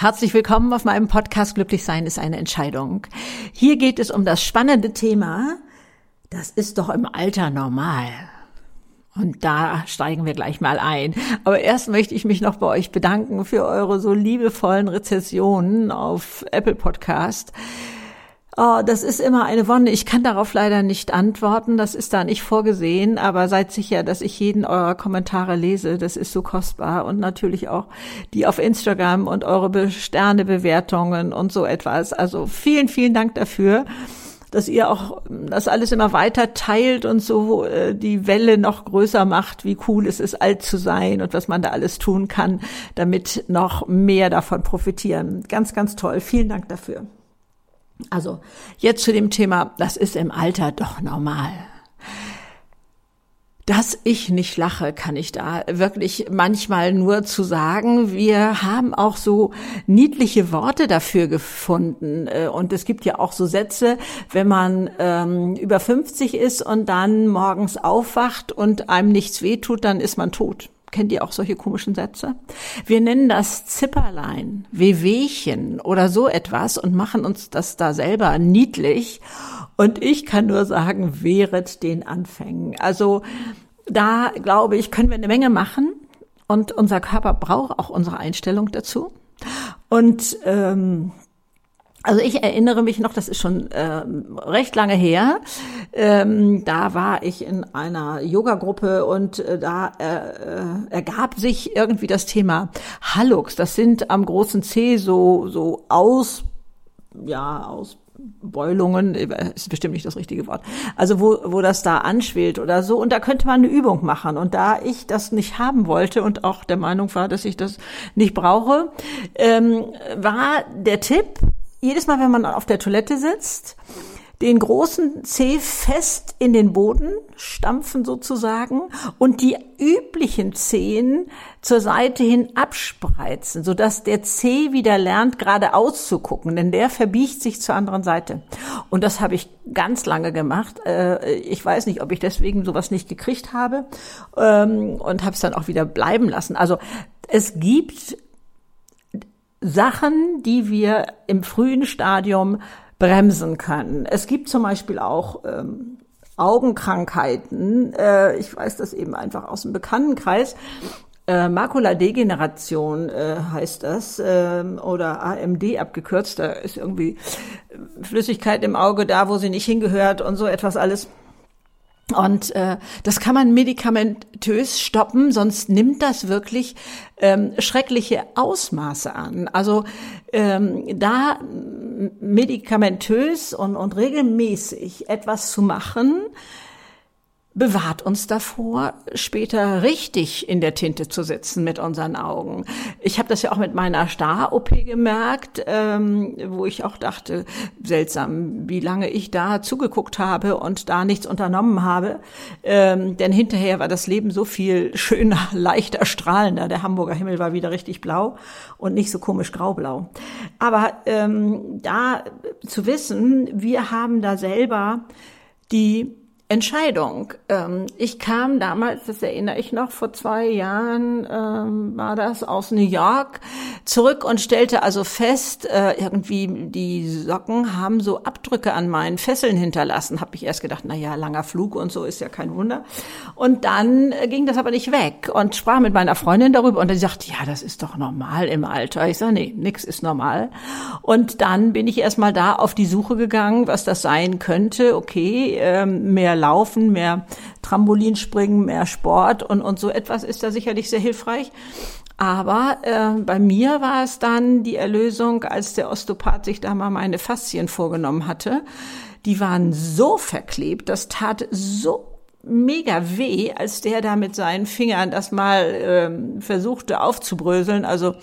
Herzlich willkommen auf meinem Podcast Glücklich sein ist eine Entscheidung. Hier geht es um das spannende Thema, das ist doch im Alter normal. Und da steigen wir gleich mal ein. Aber erst möchte ich mich noch bei euch bedanken für eure so liebevollen Rezessionen auf Apple Podcast. Oh, das ist immer eine Wonne. Ich kann darauf leider nicht antworten. Das ist da nicht vorgesehen. Aber seid sicher, dass ich jeden eurer Kommentare lese. Das ist so kostbar. Und natürlich auch die auf Instagram und eure Sternebewertungen und so etwas. Also vielen, vielen Dank dafür dass ihr auch das alles immer weiter teilt und so äh, die Welle noch größer macht, wie cool es ist, alt zu sein und was man da alles tun kann, damit noch mehr davon profitieren. Ganz, ganz toll. Vielen Dank dafür. Also jetzt zu dem Thema, das ist im Alter doch normal. Dass ich nicht lache, kann ich da wirklich manchmal nur zu sagen. Wir haben auch so niedliche Worte dafür gefunden. Äh, und es gibt ja auch so Sätze, wenn man ähm, über 50 ist und dann morgens aufwacht und einem nichts wehtut, dann ist man tot. Kennt ihr auch solche komischen Sätze? Wir nennen das Zipperlein, Wehwehchen oder so etwas und machen uns das da selber niedlich. Und ich kann nur sagen, wehret den Anfängen. Also da glaube ich, können wir eine Menge machen und unser Körper braucht auch unsere Einstellung dazu. Und ähm, also ich erinnere mich noch, das ist schon äh, recht lange her. Ähm, da war ich in einer Yoga-Gruppe und äh, da äh, äh, ergab sich irgendwie das Thema Hallux. Das sind am großen C so so aus ja aus Beulungen, ist bestimmt nicht das richtige Wort. Also wo, wo das da anschwillt oder so. Und da könnte man eine Übung machen. Und da ich das nicht haben wollte und auch der Meinung war, dass ich das nicht brauche, ähm, war der Tipp, jedes Mal, wenn man auf der Toilette sitzt, den großen Zeh fest in den Boden stampfen sozusagen und die üblichen Zehen zur Seite hin abspreizen, sodass der Zeh wieder lernt, geradeaus zu gucken, denn der verbiegt sich zur anderen Seite. Und das habe ich ganz lange gemacht. Äh, ich weiß nicht, ob ich deswegen sowas nicht gekriegt habe ähm, und habe es dann auch wieder bleiben lassen. Also es gibt Sachen, die wir im frühen Stadium bremsen können. Es gibt zum Beispiel auch ähm, Augenkrankheiten. Äh, ich weiß das eben einfach aus dem Bekanntenkreis. Äh, Makuladegeneration äh, heißt das äh, oder AMD abgekürzt. Da ist irgendwie Flüssigkeit im Auge da, wo sie nicht hingehört und so etwas alles. Und äh, das kann man medikamentös stoppen, sonst nimmt das wirklich ähm, schreckliche Ausmaße an. Also ähm, da medikamentös und, und regelmäßig etwas zu machen, bewahrt uns davor, später richtig in der Tinte zu sitzen mit unseren Augen. Ich habe das ja auch mit meiner Star-OP gemerkt, ähm, wo ich auch dachte, seltsam, wie lange ich da zugeguckt habe und da nichts unternommen habe. Ähm, denn hinterher war das Leben so viel schöner, leichter, strahlender. Der Hamburger Himmel war wieder richtig blau und nicht so komisch graublau. Aber ähm, da zu wissen, wir haben da selber die Entscheidung. Ähm, ich kam damals, das erinnere ich noch, vor zwei Jahren ähm, war das aus New York zurück und stellte also fest, äh, irgendwie die Socken haben so Abdrücke an meinen Fesseln hinterlassen. Hab ich erst gedacht, na ja, langer Flug und so ist ja kein Wunder. Und dann äh, ging das aber nicht weg und sprach mit meiner Freundin darüber und die sagte, ja, das ist doch normal im Alter. Ich sage, nee, nix ist normal. Und dann bin ich erstmal da auf die Suche gegangen, was das sein könnte. Okay, ähm, mehr Laufen, mehr Trampolinspringen, mehr Sport und, und so etwas ist da sicherlich sehr hilfreich. Aber äh, bei mir war es dann die Erlösung, als der Osteopath sich da mal meine Faszien vorgenommen hatte. Die waren so verklebt, das tat so mega weh, als der da mit seinen Fingern das mal ähm, versuchte aufzubröseln. Also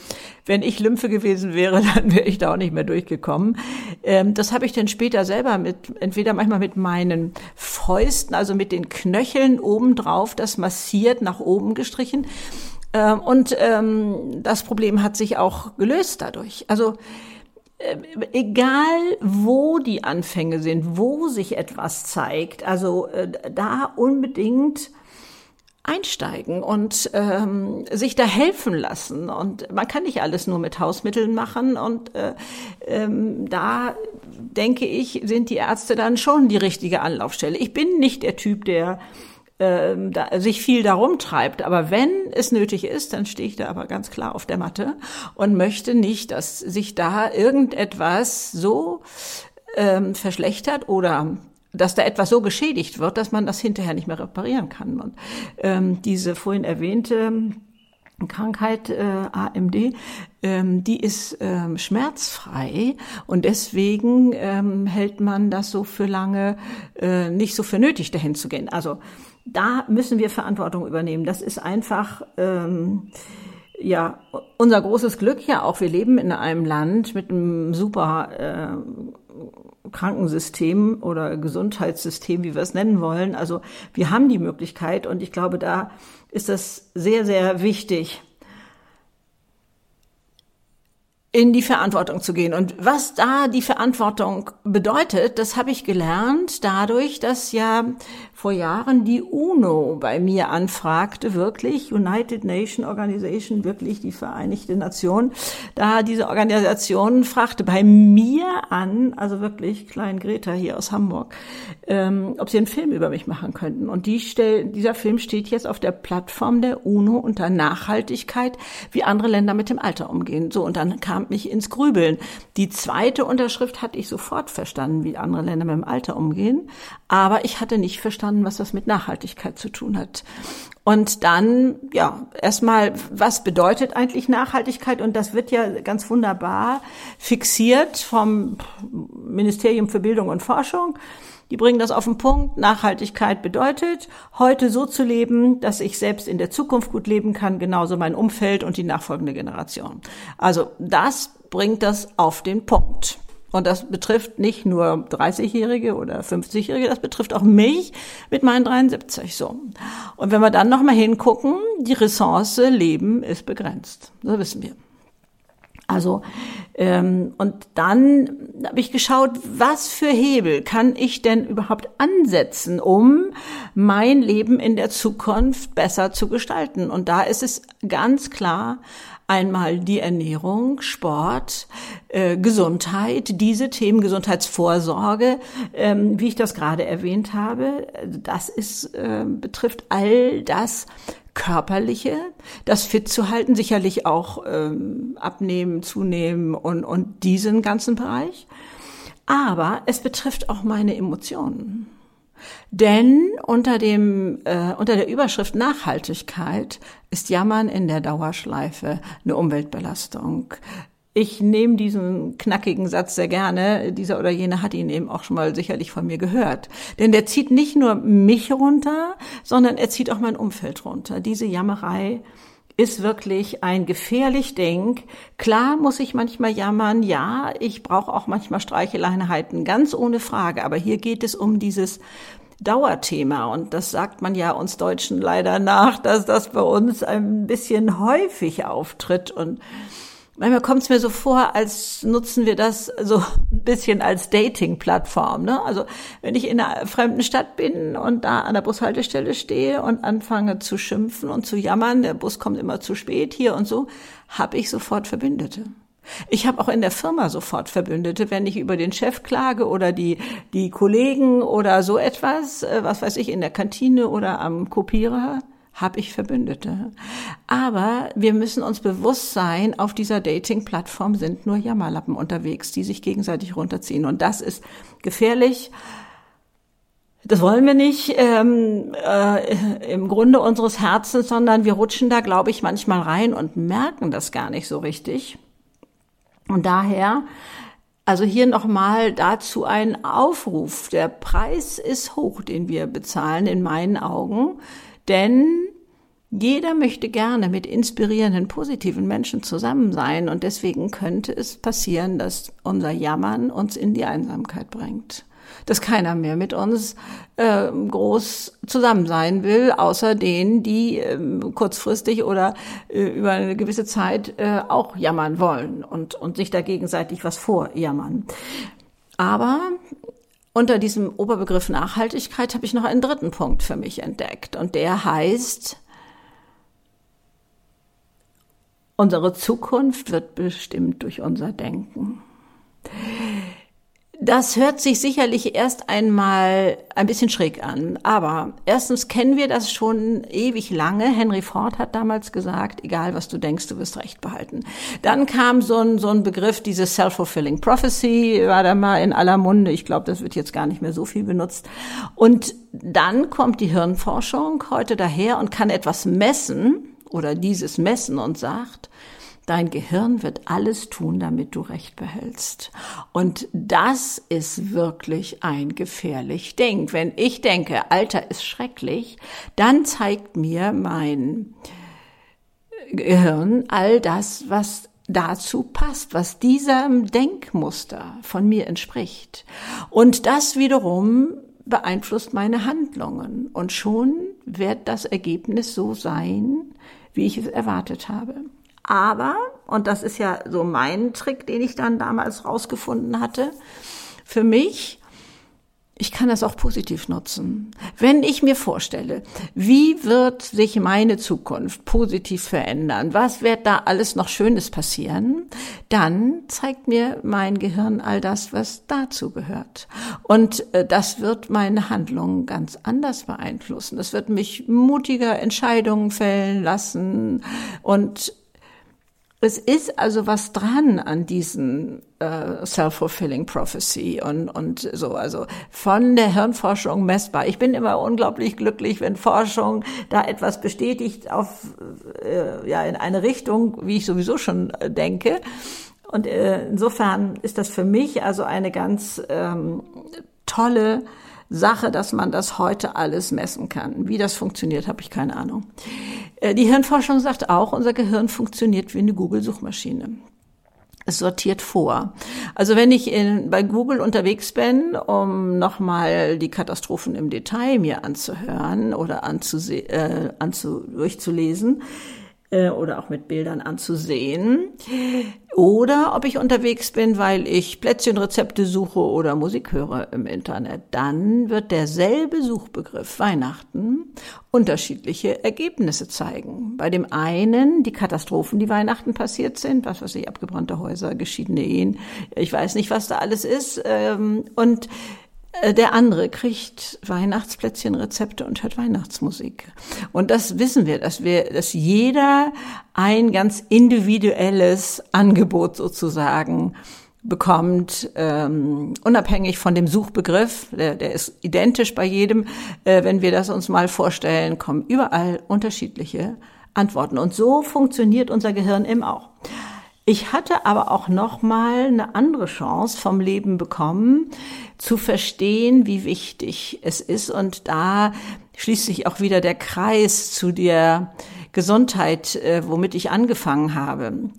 wenn ich Lymphe gewesen wäre, dann wäre ich da auch nicht mehr durchgekommen. Ähm, das habe ich dann später selber mit, entweder manchmal mit meinen Fäusten, also mit den Knöcheln obendrauf, das massiert nach oben gestrichen. Ähm, und ähm, das Problem hat sich auch gelöst dadurch. Also egal wo die Anfänge sind, wo sich etwas zeigt, also äh, da unbedingt einsteigen und ähm, sich da helfen lassen. Und man kann nicht alles nur mit Hausmitteln machen. Und äh, ähm, da denke ich, sind die Ärzte dann schon die richtige Anlaufstelle. Ich bin nicht der Typ, der äh, da, sich viel darum treibt. Aber wenn es nötig ist, dann stehe ich da aber ganz klar auf der Matte und möchte nicht, dass sich da irgendetwas so ähm, verschlechtert oder dass da etwas so geschädigt wird, dass man das hinterher nicht mehr reparieren kann. Und ähm, diese vorhin erwähnte Krankheit äh, AMD, ähm, die ist ähm, schmerzfrei und deswegen ähm, hält man das so für lange äh, nicht so für nötig, dahin zu gehen. Also da müssen wir Verantwortung übernehmen. Das ist einfach ähm, ja unser großes Glück ja auch. Wir leben in einem Land mit einem super äh, Krankensystem oder Gesundheitssystem, wie wir es nennen wollen. Also wir haben die Möglichkeit und ich glaube, da ist das sehr, sehr wichtig, in die Verantwortung zu gehen. Und was da die Verantwortung bedeutet, das habe ich gelernt dadurch, dass ja vor Jahren die UNO bei mir anfragte, wirklich United Nation Organization, wirklich die Vereinigte Nation, da diese Organisation fragte bei mir an, also wirklich Klein Greta hier aus Hamburg, ähm, ob sie einen Film über mich machen könnten. Und die stell, dieser Film steht jetzt auf der Plattform der UNO unter Nachhaltigkeit, wie andere Länder mit dem Alter umgehen. So, und dann kam mich ins Grübeln. Die zweite Unterschrift hatte ich sofort verstanden, wie andere Länder mit dem Alter umgehen. Aber ich hatte nicht verstanden, was das mit Nachhaltigkeit zu tun hat. Und dann, ja, erstmal, was bedeutet eigentlich Nachhaltigkeit? Und das wird ja ganz wunderbar fixiert vom Ministerium für Bildung und Forschung. Die bringen das auf den Punkt. Nachhaltigkeit bedeutet, heute so zu leben, dass ich selbst in der Zukunft gut leben kann, genauso mein Umfeld und die nachfolgende Generation. Also das bringt das auf den Punkt. Und das betrifft nicht nur 30-Jährige oder 50-Jährige, das betrifft auch mich mit meinen 73 so. Und wenn wir dann nochmal hingucken, die Ressource Leben ist begrenzt. Das wissen wir. Also ähm, und dann habe ich geschaut, was für Hebel kann ich denn überhaupt ansetzen, um mein Leben in der Zukunft besser zu gestalten. Und da ist es ganz klar einmal die Ernährung, Sport, äh, Gesundheit, diese Themen Gesundheitsvorsorge, ähm, wie ich das gerade erwähnt habe, das ist äh, betrifft all das körperliche, das fit zu halten, sicherlich auch ähm, abnehmen, zunehmen und, und diesen ganzen Bereich. Aber es betrifft auch meine Emotionen. Denn unter dem äh, unter der Überschrift Nachhaltigkeit ist Jammern in der Dauerschleife eine Umweltbelastung. Ich nehme diesen knackigen Satz sehr gerne. Dieser oder jene hat ihn eben auch schon mal sicherlich von mir gehört. Denn der zieht nicht nur mich runter, sondern er zieht auch mein Umfeld runter. Diese Jammerei ist wirklich ein gefährlich Denk. Klar muss ich manchmal jammern, ja, ich brauche auch manchmal Streicheleinheiten, ganz ohne Frage. Aber hier geht es um dieses Dauerthema. Und das sagt man ja uns Deutschen leider nach, dass das bei uns ein bisschen häufig auftritt. Und Manchmal kommt es mir so vor, als nutzen wir das so ein bisschen als Dating-Plattform. Ne? Also wenn ich in einer fremden Stadt bin und da an der Bushaltestelle stehe und anfange zu schimpfen und zu jammern, der Bus kommt immer zu spät hier und so, habe ich sofort Verbündete. Ich habe auch in der Firma sofort Verbündete, wenn ich über den Chef klage oder die, die Kollegen oder so etwas, äh, was weiß ich, in der Kantine oder am Kopierer habe ich Verbündete. Aber wir müssen uns bewusst sein, auf dieser Dating-Plattform sind nur Jammerlappen unterwegs, die sich gegenseitig runterziehen. Und das ist gefährlich. Das wollen wir nicht ähm, äh, im Grunde unseres Herzens, sondern wir rutschen da, glaube ich, manchmal rein und merken das gar nicht so richtig. Und daher, also hier nochmal dazu ein Aufruf. Der Preis ist hoch, den wir bezahlen, in meinen Augen. Denn jeder möchte gerne mit inspirierenden, positiven Menschen zusammen sein und deswegen könnte es passieren, dass unser Jammern uns in die Einsamkeit bringt. Dass keiner mehr mit uns äh, groß zusammen sein will, außer denen, die äh, kurzfristig oder äh, über eine gewisse Zeit äh, auch jammern wollen und, und sich da gegenseitig was vorjammern. Aber unter diesem Oberbegriff Nachhaltigkeit habe ich noch einen dritten Punkt für mich entdeckt und der heißt, unsere Zukunft wird bestimmt durch unser Denken. Das hört sich sicherlich erst einmal ein bisschen schräg an, aber erstens kennen wir das schon ewig lange. Henry Ford hat damals gesagt, egal was du denkst, du wirst Recht behalten. Dann kam so ein, so ein Begriff, diese Self-Fulfilling Prophecy, war da mal in aller Munde. Ich glaube, das wird jetzt gar nicht mehr so viel benutzt. Und dann kommt die Hirnforschung heute daher und kann etwas messen oder dieses messen und sagt, Dein Gehirn wird alles tun, damit du Recht behältst. Und das ist wirklich ein gefährlich Ding. Wenn ich denke, Alter ist schrecklich, dann zeigt mir mein Gehirn all das, was dazu passt, was diesem Denkmuster von mir entspricht. Und das wiederum beeinflusst meine Handlungen. Und schon wird das Ergebnis so sein, wie ich es erwartet habe. Aber, und das ist ja so mein Trick, den ich dann damals rausgefunden hatte, für mich, ich kann das auch positiv nutzen. Wenn ich mir vorstelle, wie wird sich meine Zukunft positiv verändern, was wird da alles noch Schönes passieren, dann zeigt mir mein Gehirn all das, was dazu gehört. Und äh, das wird meine Handlungen ganz anders beeinflussen. Es wird mich mutiger Entscheidungen fällen lassen und es ist also was dran an diesen äh, self-fulfilling prophecy und und so also von der Hirnforschung messbar. Ich bin immer unglaublich glücklich, wenn Forschung da etwas bestätigt auf äh, ja in eine Richtung, wie ich sowieso schon äh, denke. Und äh, insofern ist das für mich also eine ganz ähm, tolle Sache, dass man das heute alles messen kann. Wie das funktioniert, habe ich keine Ahnung. Äh, die Hirnforschung sagt auch, unser Gehirn funktioniert wie eine Google-Suchmaschine. Es sortiert vor. Also wenn ich in, bei Google unterwegs bin, um nochmal die Katastrophen im Detail mir anzuhören oder anzuse äh, anzu durchzulesen, äh, oder auch mit Bildern anzusehen. Oder ob ich unterwegs bin, weil ich Plätzchenrezepte suche oder Musik höre im Internet. Dann wird derselbe Suchbegriff Weihnachten unterschiedliche Ergebnisse zeigen. Bei dem einen die Katastrophen, die Weihnachten passiert sind, was weiß ich, abgebrannte Häuser, geschiedene Ehen, ich weiß nicht, was da alles ist. Ähm, und der andere kriegt Weihnachtsplätzchenrezepte und hört Weihnachtsmusik. Und das wissen wir, dass wir, dass jeder ein ganz individuelles Angebot sozusagen bekommt, ähm, unabhängig von dem Suchbegriff, der, der ist identisch bei jedem. Äh, wenn wir das uns mal vorstellen, kommen überall unterschiedliche Antworten. Und so funktioniert unser Gehirn eben auch. Ich hatte aber auch noch mal eine andere Chance vom Leben bekommen, zu verstehen, wie wichtig es ist. Und da schließt sich auch wieder der Kreis zu der Gesundheit, äh, womit ich angefangen habe.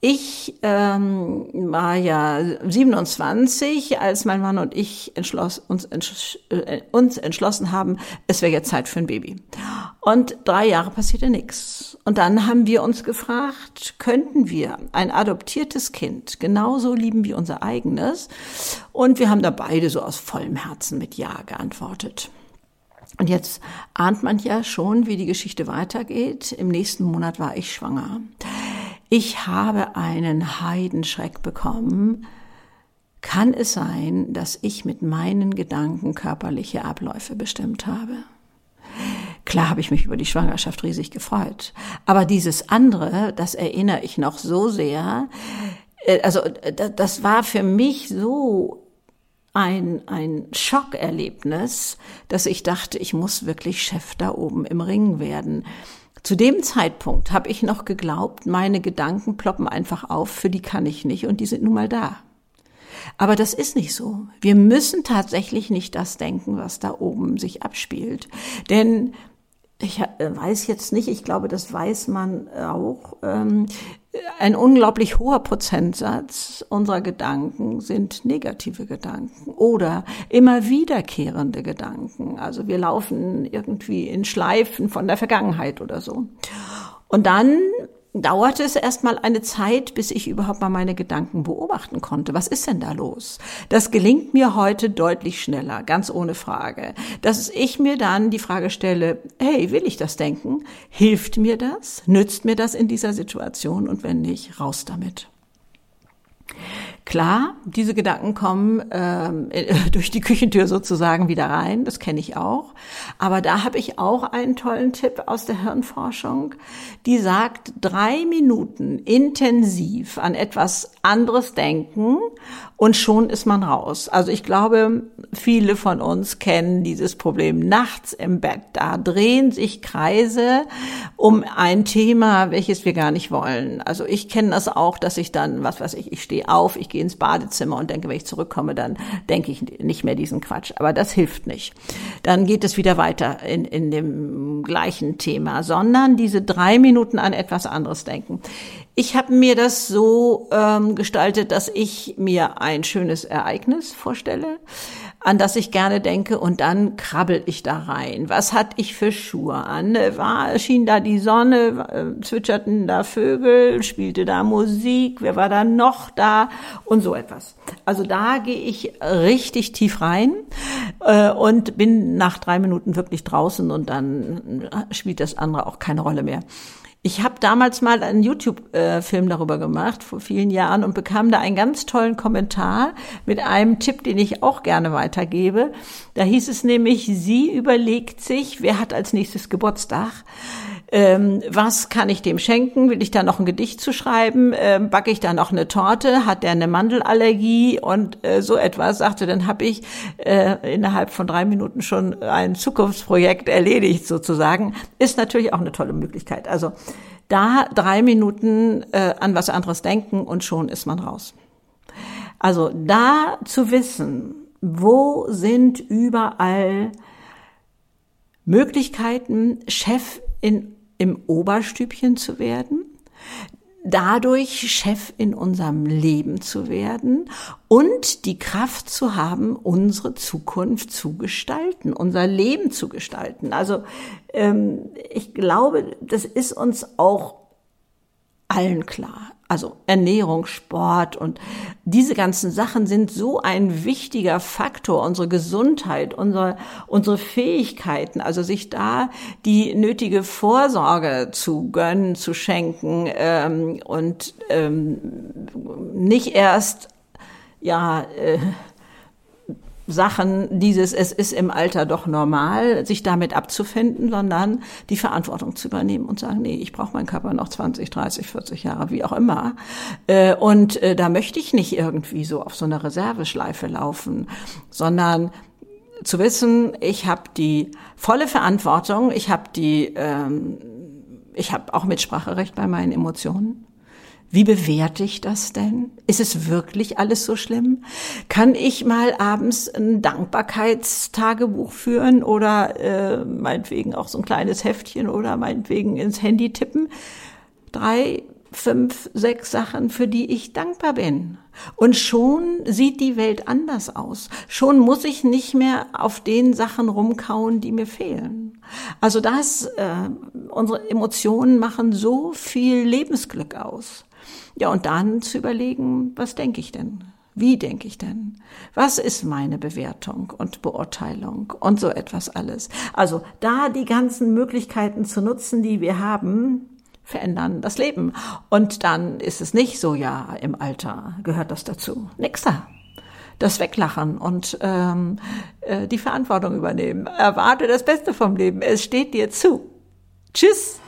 Ich ähm, war ja 27, als mein Mann und ich entschloss, uns, entsch äh, uns entschlossen haben, es wäre jetzt Zeit für ein Baby. Und drei Jahre passierte nichts. Und dann haben wir uns gefragt, könnten wir ein adoptiertes Kind genauso lieben wie unser eigenes? Und wir haben da beide so aus vollem Herzen mit Ja geantwortet. Und jetzt ahnt man ja schon, wie die Geschichte weitergeht. Im nächsten Monat war ich schwanger. Ich habe einen Heidenschreck bekommen. Kann es sein, dass ich mit meinen Gedanken körperliche Abläufe bestimmt habe? Klar habe ich mich über die Schwangerschaft riesig gefreut. Aber dieses andere, das erinnere ich noch so sehr. Äh, also das war für mich so ein, ein Schockerlebnis, dass ich dachte, ich muss wirklich Chef da oben im Ring werden. Zu dem Zeitpunkt habe ich noch geglaubt, meine Gedanken ploppen einfach auf, für die kann ich nicht und die sind nun mal da. Aber das ist nicht so. Wir müssen tatsächlich nicht das denken, was da oben sich abspielt. Denn ich äh, weiß jetzt nicht, ich glaube, das weiß man auch, ähm, ein unglaublich hoher Prozentsatz unserer Gedanken sind negative Gedanken oder immer wiederkehrende Gedanken. Also wir laufen irgendwie in Schleifen von der Vergangenheit oder so. Und dann dauerte es erstmal eine Zeit, bis ich überhaupt mal meine Gedanken beobachten konnte. Was ist denn da los? Das gelingt mir heute deutlich schneller, ganz ohne Frage. Dass ich mir dann die Frage stelle, hey, will ich das denken? Hilft mir das? Nützt mir das in dieser Situation? Und wenn nicht, raus damit. Klar, diese Gedanken kommen ähm, durch die Küchentür sozusagen wieder rein, das kenne ich auch. Aber da habe ich auch einen tollen Tipp aus der Hirnforschung, die sagt, drei Minuten intensiv an etwas anderes denken und schon ist man raus. Also ich glaube, viele von uns kennen dieses Problem nachts im Bett. Da drehen sich Kreise um ein Thema, welches wir gar nicht wollen. Also ich kenne das auch, dass ich dann, was weiß ich, ich stehe auf, ich gehe ins Badezimmer und denke, wenn ich zurückkomme, dann denke ich nicht mehr diesen Quatsch. Aber das hilft nicht. Dann geht es wieder weiter in, in dem gleichen Thema, sondern diese drei Minuten an etwas anderes denken. Ich habe mir das so ähm, gestaltet, dass ich mir ein schönes Ereignis vorstelle an das ich gerne denke und dann krabbel ich da rein. Was hatte ich für Schuhe an? War, schien da die Sonne, zwitscherten da Vögel, spielte da Musik, wer war da noch da und so etwas. Also da gehe ich richtig tief rein äh, und bin nach drei Minuten wirklich draußen und dann spielt das andere auch keine Rolle mehr. Ich habe damals mal einen YouTube-Film darüber gemacht, vor vielen Jahren, und bekam da einen ganz tollen Kommentar mit einem Tipp, den ich auch gerne weitergebe. Da hieß es nämlich, sie überlegt sich, wer hat als nächstes Geburtstag, ähm, was kann ich dem schenken? Will ich da noch ein Gedicht zu schreiben? Ähm, backe ich da noch eine Torte? Hat der eine Mandelallergie? Und äh, so etwas, sagte, dann habe ich äh, innerhalb von drei Minuten schon ein Zukunftsprojekt erledigt sozusagen. Ist natürlich auch eine tolle Möglichkeit. Also da drei Minuten äh, an was anderes denken und schon ist man raus. Also da zu wissen, wo sind überall Möglichkeiten, Chef in im Oberstübchen zu werden, dadurch Chef in unserem Leben zu werden und die Kraft zu haben, unsere Zukunft zu gestalten, unser Leben zu gestalten. Also ähm, ich glaube, das ist uns auch allen klar. Also Ernährung, Sport und diese ganzen Sachen sind so ein wichtiger Faktor, unsere Gesundheit, unsere, unsere Fähigkeiten, also sich da die nötige Vorsorge zu gönnen, zu schenken ähm, und ähm, nicht erst ja äh, Sachen, dieses, es ist im Alter doch normal, sich damit abzufinden, sondern die Verantwortung zu übernehmen und sagen, nee, ich brauche meinen Körper noch 20, 30, 40 Jahre, wie auch immer. Äh, und äh, da möchte ich nicht irgendwie so auf so einer Reserveschleife laufen, sondern zu wissen, ich habe die volle Verantwortung, ich habe die, ähm, ich habe auch Mitspracherecht bei meinen Emotionen. Wie bewerte ich das denn? Ist es wirklich alles so schlimm? Kann ich mal abends ein Dankbarkeitstagebuch führen oder äh, meinetwegen auch so ein kleines Heftchen oder meinetwegen ins Handy tippen? Drei, fünf, sechs Sachen, für die ich dankbar bin. Und schon sieht die Welt anders aus. Schon muss ich nicht mehr auf den Sachen rumkauen, die mir fehlen. Also das, äh, unsere Emotionen machen so viel Lebensglück aus. Ja, und dann zu überlegen, was denke ich denn? Wie denke ich denn? Was ist meine Bewertung und Beurteilung und so etwas alles? Also da die ganzen Möglichkeiten zu nutzen, die wir haben, verändern das Leben. Und dann ist es nicht so, ja, im Alter gehört das dazu. Nix da. Das Weglachen und ähm, äh, die Verantwortung übernehmen. Erwarte das Beste vom Leben. Es steht dir zu. Tschüss.